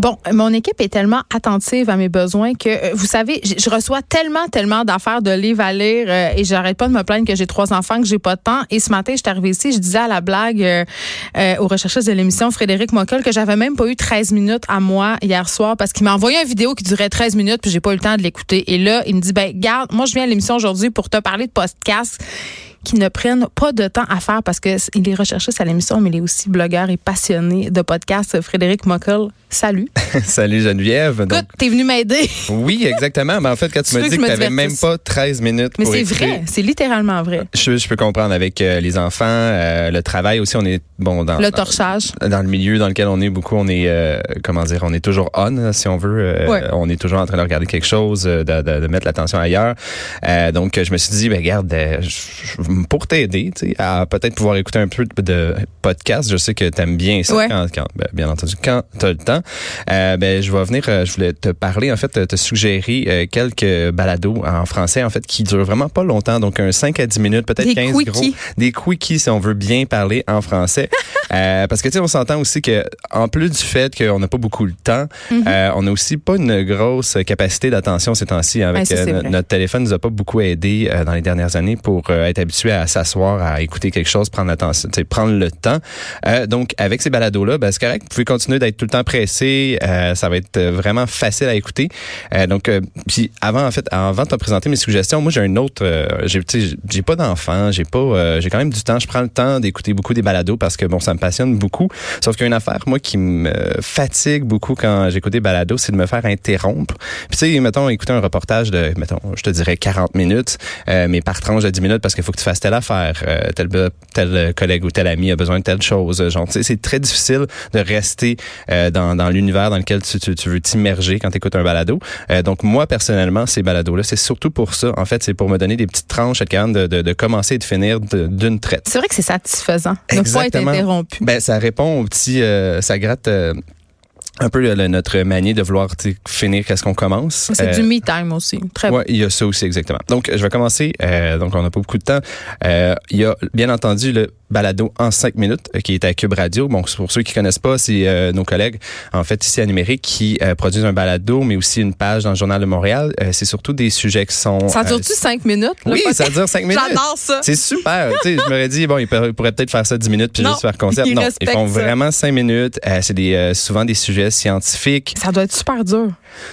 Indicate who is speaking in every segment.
Speaker 1: Bon, mon équipe est tellement attentive à mes besoins que, euh, vous savez, je reçois tellement, tellement d'affaires de livres à lire euh, et j'arrête pas de me plaindre que j'ai trois enfants, que j'ai pas de temps. Et ce matin, je suis arrivée ici, je disais à la blague euh, euh aux recherchistes de l'émission Frédéric Mockel que j'avais même pas eu 13 minutes à moi hier soir parce qu'il m'a envoyé une vidéo qui durait 13 minutes puis j'ai pas eu le temps de l'écouter. Et là, il me dit, ben, garde, moi, je viens à l'émission aujourd'hui pour te parler de podcast qui ne prennent pas de temps à faire parce que il est recherchiste à l'émission, mais il est aussi blogueur et passionné de podcast. Frédéric Mockel, salut.
Speaker 2: salut Geneviève.
Speaker 1: Écoute, t'es venu m'aider.
Speaker 2: oui, exactement. Mais en fait, quand tu, me dis que tu n'avais même pas 13 minutes
Speaker 1: mais
Speaker 2: pour
Speaker 1: c'est vrai, c'est littéralement vrai.
Speaker 2: Je, je, peux comprendre avec euh, les enfants, euh, le travail aussi, on est bon dans
Speaker 1: le torchage.
Speaker 2: Dans, dans, le milieu dans lequel on est beaucoup, on est euh, comment dire, on est toujours on si on veut.
Speaker 1: Ouais.
Speaker 2: On est toujours en train de regarder quelque chose, de, de, de mettre l'attention ailleurs. donc, je me suis dit, ben regarde, je, pour t'aider, tu sais, à peut-être pouvoir écouter un peu de podcast. Je sais que tu aimes bien ça,
Speaker 1: ouais.
Speaker 2: quand, quand ben, bien entendu, quand tu as le temps. Euh, ben, je vais venir, euh, je voulais te parler, en fait, te suggérer euh, quelques balados en français, en fait, qui durent vraiment pas longtemps. Donc, un 5 à 10 minutes, peut-être 15
Speaker 1: quickies.
Speaker 2: gros. Des quickies, si on veut bien parler en français. euh, parce que, tu sais, on s'entend aussi que, en plus du fait qu'on n'a pas beaucoup de temps,
Speaker 1: Mhm.
Speaker 2: mm -hmm. on n'a aussi pas une grosse capacité d'attention ces temps-ci. Avec
Speaker 1: ouais, ça,
Speaker 2: notre téléphone nous a pas beaucoup aidé dans les dernières années pour être habitué à s'asseoir, à écouter quelque chose, prendre prendre le temps. Euh, donc, avec ces balados-là, ben, c'est correct. Vous pouvez continuer d'être tout le temps pressé. Euh, ça va être vraiment facile à écouter. Euh, donc, puis avant, en fait, avant de te présenter mes suggestions, moi, j'ai un autre. j'ai, j'ai pas d'enfant, j'ai pas, j'ai quand même du temps. Je prends le temps d'écouter beaucoup des balados parce que bon, ça me passionne beaucoup. Sauf qu'il y a une affaire, moi, qui me fatigue beaucoup quand j'écoute des balados, c'est de me faire interrompre. Puis tu sais, mettons, écouter un reportage de, mettons, je te dirais 40 minutes, mais par tranche de 10 minutes parce qu'il faut que tu fasses telle affaire, tel, tel collègue ou tel ami a besoin de telle chose. Genre, c'est très difficile de rester euh, dans, dans l'univers dans lequel tu, tu, tu veux t'immerger quand tu écoutes un balado. Euh, donc, moi, personnellement, ces balados-là, c'est surtout pour ça. En fait, c'est pour me donner des petites tranches, capable de, de, de commencer et de finir d'une traite.
Speaker 1: C'est vrai que c'est satisfaisant de ne pas être interrompu.
Speaker 2: Ben, ça répond au petit... Euh, ça gratte un peu le, notre manière de vouloir finir qu'est-ce qu'on commence.
Speaker 1: C'est euh, du me time aussi. Très
Speaker 2: ouais, il y a ça aussi exactement. Donc je vais commencer. Euh, donc on n'a pas beaucoup de temps. Euh, il y a bien entendu le balado en cinq minutes euh, qui est à Cube Radio. Bon, pour ceux qui connaissent pas, c'est euh, nos collègues en fait ici à Numérique qui euh, produisent un balado, mais aussi une page dans le Journal de Montréal. c'est surtout des sujets qui sont.
Speaker 1: Ça dure-tu cinq minutes
Speaker 2: Oui, ça dure cinq minutes.
Speaker 1: J'adore ça.
Speaker 2: C'est super. je m'aurais dit bon, ils pourraient peut-être faire ça dix minutes puis
Speaker 1: non,
Speaker 2: juste faire concept.
Speaker 1: Ils
Speaker 2: non, ils font
Speaker 1: ça.
Speaker 2: vraiment cinq minutes. c'est des souvent des sujets scientifiques.
Speaker 1: Ça doit être super dur.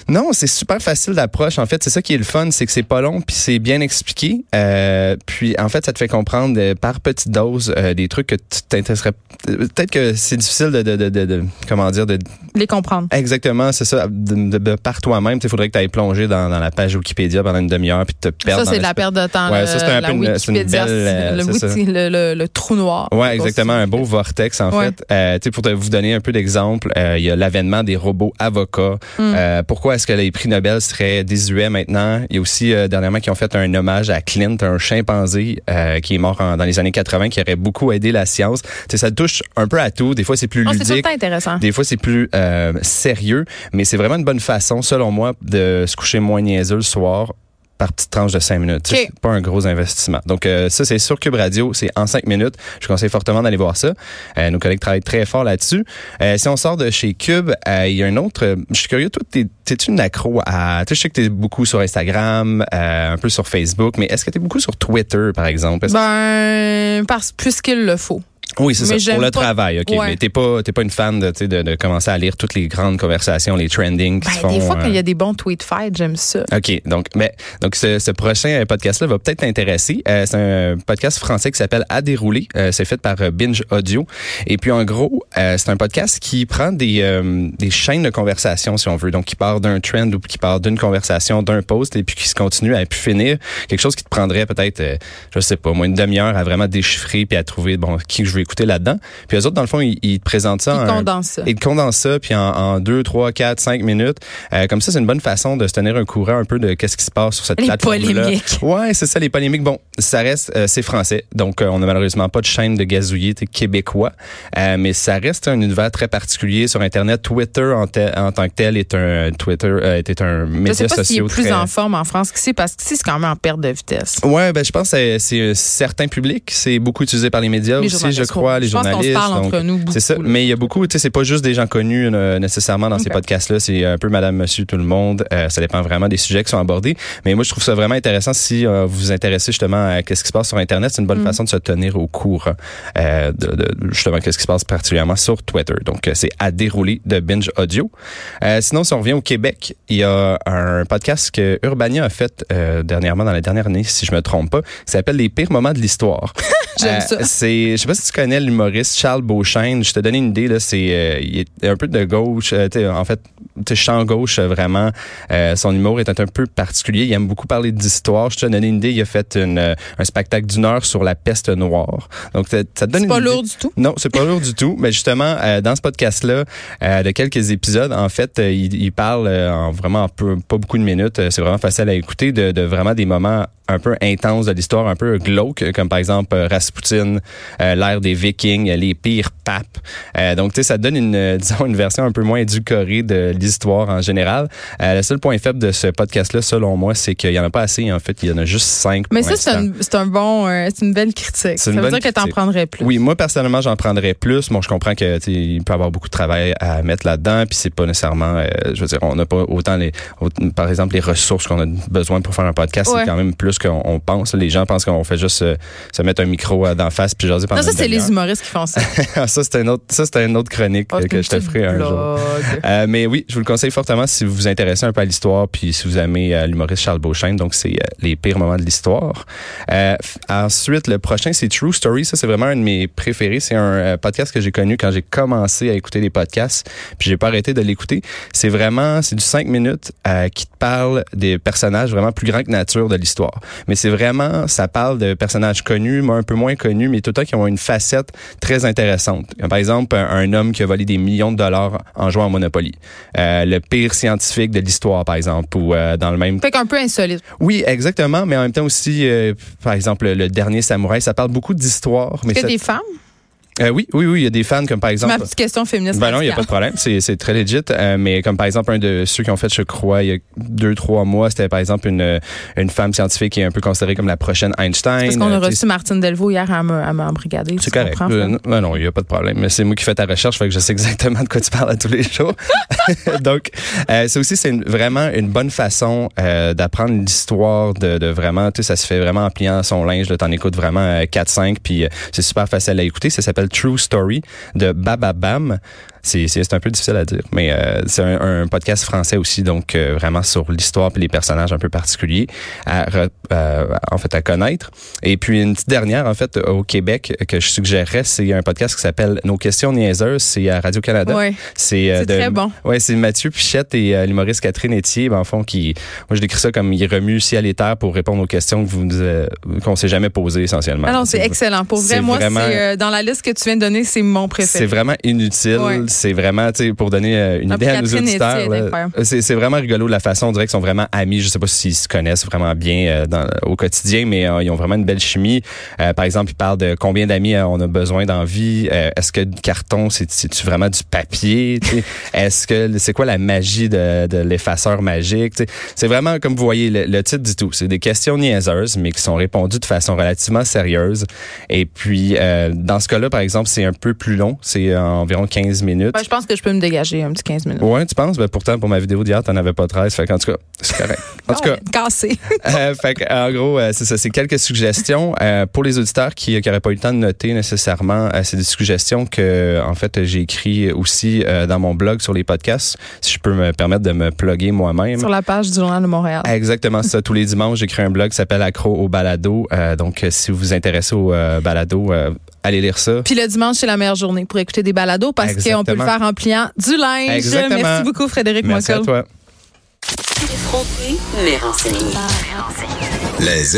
Speaker 2: Non, c'est super facile d'approche. En fait, c'est ça qui est le fun, c'est que c'est pas long puis c'est bien expliqué. Euh, puis en fait, ça te fait comprendre euh, par petites doses euh, des trucs que tu t'intéresserais. Peut-être que c'est difficile de, de, de, de, de, comment dire de
Speaker 1: les comprendre.
Speaker 2: Exactement, c'est ça. De, par toi-même, il faudrait que tu ailles plonger dans, dans la page Wikipédia pendant une demi-heure puis te perdre.
Speaker 1: Ça c'est de la perte de temps.
Speaker 2: Ouais,
Speaker 1: le,
Speaker 2: ça c'est un peu une, une belle,
Speaker 1: le,
Speaker 2: wiki,
Speaker 1: le, trou noir.
Speaker 2: Ouais, exactement, un beau vortex en
Speaker 1: ouais.
Speaker 2: fait. Euh, pour te, vous donner un peu d'exemple, il y a l'avènement des robots avocats.
Speaker 1: Mm.
Speaker 2: pourquoi est-ce que les prix Nobel seraient désuets maintenant? Il y a aussi euh, dernièrement qui ont fait un hommage à Clint, un chimpanzé euh, qui est mort en, dans les années 80, qui aurait beaucoup aidé la science. T'sais, ça touche un peu à tout. Des fois, c'est plus
Speaker 1: oh,
Speaker 2: ludique.
Speaker 1: C'est intéressant.
Speaker 2: Des fois, c'est plus euh, sérieux. Mais c'est vraiment une bonne façon, selon moi, de se coucher moins niaiseux le soir par petite tranche de 5 minutes.
Speaker 1: Okay.
Speaker 2: C'est pas un gros investissement. Donc euh, ça, c'est sur Cube Radio. C'est en 5 minutes. Je conseille fortement d'aller voir ça. Euh, nos collègues travaillent très fort là-dessus. Euh, si on sort de chez Cube, il y a un autre... je suis curieux, toi, t'es-tu une accro à... Tu sais, je sais que t'es beaucoup sur Instagram, un peu sur Facebook, mais est-ce que t'es beaucoup sur Twitter, par exemple?
Speaker 1: Ben, parce puisqu'il le faut.
Speaker 2: Oui, c'est ça. Pour le
Speaker 1: pas...
Speaker 2: travail, ok.
Speaker 1: Ouais.
Speaker 2: Mais t'es pas, t'es pas une fan de, de, de commencer à lire toutes les grandes conversations, les trending qui
Speaker 1: ben,
Speaker 2: se font.
Speaker 1: Des fois, euh... quand il y a des bons tweet fights, j'aime ça.
Speaker 2: Ok, donc, mais donc ce, ce prochain podcast-là va peut-être t'intéresser. Euh, c'est un podcast français qui s'appelle À dérouler. Euh, c'est fait par Binge Audio. Et puis en gros, euh, c'est un podcast qui prend des euh, des chaînes de conversation, si on veut. Donc, qui part d'un trend ou qui part d'une conversation, d'un post, et puis qui se continue à pu finir quelque chose qui te prendrait peut-être, euh, je sais pas, moi une demi-heure à vraiment déchiffrer puis à trouver bon qui je veux écouter là-dedans. Puis eux autres, dans le fond, ils, ils te présentent ça.
Speaker 1: Ils
Speaker 2: en-
Speaker 1: condensent ça.
Speaker 2: Ils te condensent ça, puis en, en deux, trois, quatre, cinq minutes. Euh, comme ça, c'est une bonne façon de se tenir un courant un peu de qu'est-ce qui se passe sur cette
Speaker 1: Les
Speaker 2: plateforme-là.
Speaker 1: polémiques.
Speaker 2: Ouais, c'est ça, les polémiques. Bon, ça reste, euh, c'est français, donc euh, on n'a malheureusement pas de chaîne de gazouillis québécois, Euh, mais ça reste un univers très particulier sur Internet. Twitter en, te- en tant que tel est un Twitter euh, était un
Speaker 1: Je
Speaker 2: média
Speaker 1: sais pas s'il est
Speaker 2: social
Speaker 1: plus
Speaker 2: très-
Speaker 1: en forme en France qu'ici, parce qu'ici, c'est quand même en perte de vitesse.
Speaker 2: Ouais, ben je pense que c'est- c'est un certain public, c'est beaucoup utilisé par les médias
Speaker 1: Les
Speaker 2: aussi, je crois, les
Speaker 1: je pense
Speaker 2: journalistes.
Speaker 1: parle entre nous beaucoup,
Speaker 2: C'est ça,
Speaker 1: là.
Speaker 2: mais il y a beaucoup, tu sais, c'est pas juste des gens connus euh, nécessairement dans ces podcasts-là, c'est un peu Madame, Monsieur, tout le monde. Euh, ça dépend vraiment des sujets qui sont abordés. Mais moi, je trouve ça vraiment intéressant si euh, vous vous intéressez justement à qu'est-ce qui se passe sur Internet. C'est une
Speaker 1: Mm.
Speaker 2: bonne façon de se tenir au courant euh, de, de- justement qu'est-ce qui se passe particulièrement sur Twitter. Donc, euh, c'est à dérouler de Binge Audio. Euh, sinon, si on revient au Québec, il y a un podcast que Urbania a fait euh, dernièrement dans la dernière année, si je me trompe pas, qui s'appelle Les pires moments de l'histoire.
Speaker 1: J'aime ça.
Speaker 2: C'est, je sais pas si tu connais l'humoriste Charles Beauchesne. Je te donne une idée là, c'est, euh, il est un peu de gauche. euh, en fait, tu champ gauche euh, vraiment. Euh, son humour est un peu particulier. Il aime beaucoup parler d'histoire. Je te donne une idée. Il a fait une, euh, un spectacle d'une heure sur la peste noire. Donc ça, te donne
Speaker 1: C'est pas lourd du tout?
Speaker 2: Non, c'est pas lourd du tout. Mais justement, euh, dans ce podcast-là, euh, de quelques épisodes, en fait, euh, il, il parle euh, en vraiment en peu, pas beaucoup de minutes. euh, c'est vraiment facile à écouter de, de vraiment des moments un peu intenses de l'histoire, un peu glauques, euh, comme par exemple euh, Rasputin, euh, l'ère des Vikings, les pires papes. Euh, donc, tu sais, ça donne une, disons, une version un peu moins édulcorée de l'histoire en général. Euh, le seul point faible de ce podcast-là, selon moi, c'est qu'il y en a pas assez. En fait, il y en a juste cinq.
Speaker 1: Mais ça, c'est un, c'est un bon, c'est une belle critique. Ça
Speaker 2: une
Speaker 1: veut
Speaker 2: bonne
Speaker 1: dire que t'en
Speaker 2: critique.
Speaker 1: prendrais plus.
Speaker 2: Oui, moi personnellement, j'en prendrais plus. Bon, je comprends que il peut y avoir beaucoup de travail à mettre là-dedans, puis c'est pas nécessairement, je veux dire, on n'a pas autant les, par exemple, les ressources qu'on a besoin pour faire un podcast.
Speaker 1: Ouais.
Speaker 2: C'est quand même plus qu'on on pense. Les gens pensent qu'on fait juste euh, se mettre un micro euh, d'en face puis jaser pendant
Speaker 1: Non, ça, c'est les humoristes qui font ça.
Speaker 2: ça c'est un autre, ça c'est une autre chronique
Speaker 1: Oh,
Speaker 2: euh, que je te ferai un jour. Euh, mais oui, je vous le conseille fortement si vous vous intéressez un peu à l'histoire, puis si vous aimez euh, l'humoriste Charles Beauchesne. Donc, c'est euh, les pires moments de l'histoire. Euh, ensuite, le prochain, c'est True Story. Ça, c'est vraiment un de mes préférés. C'est un podcast que j'ai connu quand j'ai commencé à écouter des podcasts, puis j'ai pas arrêté de l'écouter. C'est vraiment, c'est du 5 minutes euh, qui te parle des personnages vraiment plus grands que nature de l'histoire. Mais c'est vraiment, ça parle de personnages connus, mais un peu moins connus, mais tout le temps qui ont une facette très intéressante. Par exemple, un, un homme qui a volé des millions de dollars en jouant à Monopoly. Euh, le pire scientifique de l'histoire, par exemple, ou euh, dans le même
Speaker 1: Fait qu'un peu insolite.
Speaker 2: oui, exactement, mais en même temps aussi, euh, par exemple, le dernier samouraï, ça parle beaucoup d'histoire.
Speaker 1: Que
Speaker 2: ça-
Speaker 1: des femmes?
Speaker 2: Euh, oui, oui, oui, il y a des fans comme par exemple.
Speaker 1: ma petite question féministe.
Speaker 2: Ben non, il n'y a pas de problème. C'est, c'est très legit. Euh, mais comme par exemple, un de ceux qui ont fait, je crois, il y a deux, trois mois, c'était par exemple une, une femme scientifique qui est un peu considérée comme la prochaine Einstein.
Speaker 1: Parce qu'on a
Speaker 2: Euh,
Speaker 1: reçu Martine Delvaux hier à me, à me
Speaker 2: c'est
Speaker 1: tu
Speaker 2: correct. Euh, ben non, il n'y a pas de problème. Mais c'est moi qui fais ta recherche, fait que je sais exactement de quoi tu parles à tous les jours. Donc, euh, ça aussi, c'est vraiment une bonne façon euh, d'apprendre l'histoire de, de vraiment, tu sais, ça se fait vraiment en pliant son linge. T'en écoutes vraiment euh, 4-5, puis c'est super facile à écouter. Ça s'appelle True Story de Bababam. C'est, c'est, c'est un peu difficile à dire, mais euh, c'est un, un podcast français aussi, donc euh, vraiment sur l'histoire et les personnages un peu particuliers à, re- euh, en fait à connaître. Et puis une petite dernière en fait au Québec que je suggérerais, c'est un podcast qui s'appelle Nos questions niaiseuses, c'est à Radio Canada.
Speaker 1: Ouais.
Speaker 2: C'est, euh,
Speaker 1: C'est très bon.
Speaker 2: Ouais, c'est Mathieu Pichette et euh, l'humoriste Catherine Etier, ben, en fond, qui, moi je décris ça comme il remue ciel et terre pour répondre aux questions que vous euh, qu'on s'est jamais posées essentiellement.
Speaker 1: Ah non, c'est excellent. Pour vrai,
Speaker 2: c'est
Speaker 1: moi,
Speaker 2: vraiment-
Speaker 1: c'est euh, dans la liste que tu viens de donner, c'est mon
Speaker 2: C'est
Speaker 1: préféré.
Speaker 2: vraiment inutile.
Speaker 1: Ouais.
Speaker 2: C'est vraiment, tu sais, pour donner euh, une
Speaker 1: Ah,
Speaker 2: idée à nos auditeurs.
Speaker 1: Incroyable.
Speaker 2: C'est vraiment rigolo de la façon. On dirait qu'ils sont vraiment amis. Je sais pas s'ils se connaissent vraiment bien euh, dans, au quotidien, mais euh, ils ont vraiment une belle chimie. Euh, par exemple, ils parlent de combien d'amis euh, on a besoin dans vie. Euh, Est-ce que du carton, c'est vraiment du papier? Est-ce que c'est quoi la magie de, de l'effaceur magique? C'est vraiment, comme vous voyez, le, le titre dit tout. C'est des questions niaiseuses, mais qui sont répondues de façon relativement sérieuse. Et puis, euh, dans ce cas-là, par exemple, c'est un peu plus long. C'est euh, environ 15 minutes.
Speaker 1: Ouais, je pense que je peux me dégager un petit 15 minutes.
Speaker 2: Ouais, tu penses? Ben, pourtant, pour ma vidéo d'hier, t'en avais pas 13. Fait qu'en tout cas, c'est correct. En tout cas,
Speaker 1: Oh, cassé.
Speaker 2: euh, fait en gros, euh, c'est ça. C'est quelques suggestions. Euh, pour les auditeurs qui n'auraient pas eu le temps de noter nécessairement, c'est des suggestions que, en fait, j'ai écrit aussi dans mon blog sur les podcasts. Si je peux me permettre de me plugger moi-même.
Speaker 1: Sur la page du Journal de Montréal.
Speaker 2: Exactement ça. Tous les dimanches, j'écris un blog qui s'appelle Accro au balado. Donc, si vous vous intéressez au balado, allez lire ça.
Speaker 1: Puis le dimanche, c'est la meilleure journée pour écouter des balados parce qu'on peut le faire en pliant du linge.
Speaker 2: Exactement.
Speaker 1: Merci beaucoup, Frédéric
Speaker 2: Merci à toi.
Speaker 3: Renseigné.
Speaker 4: Les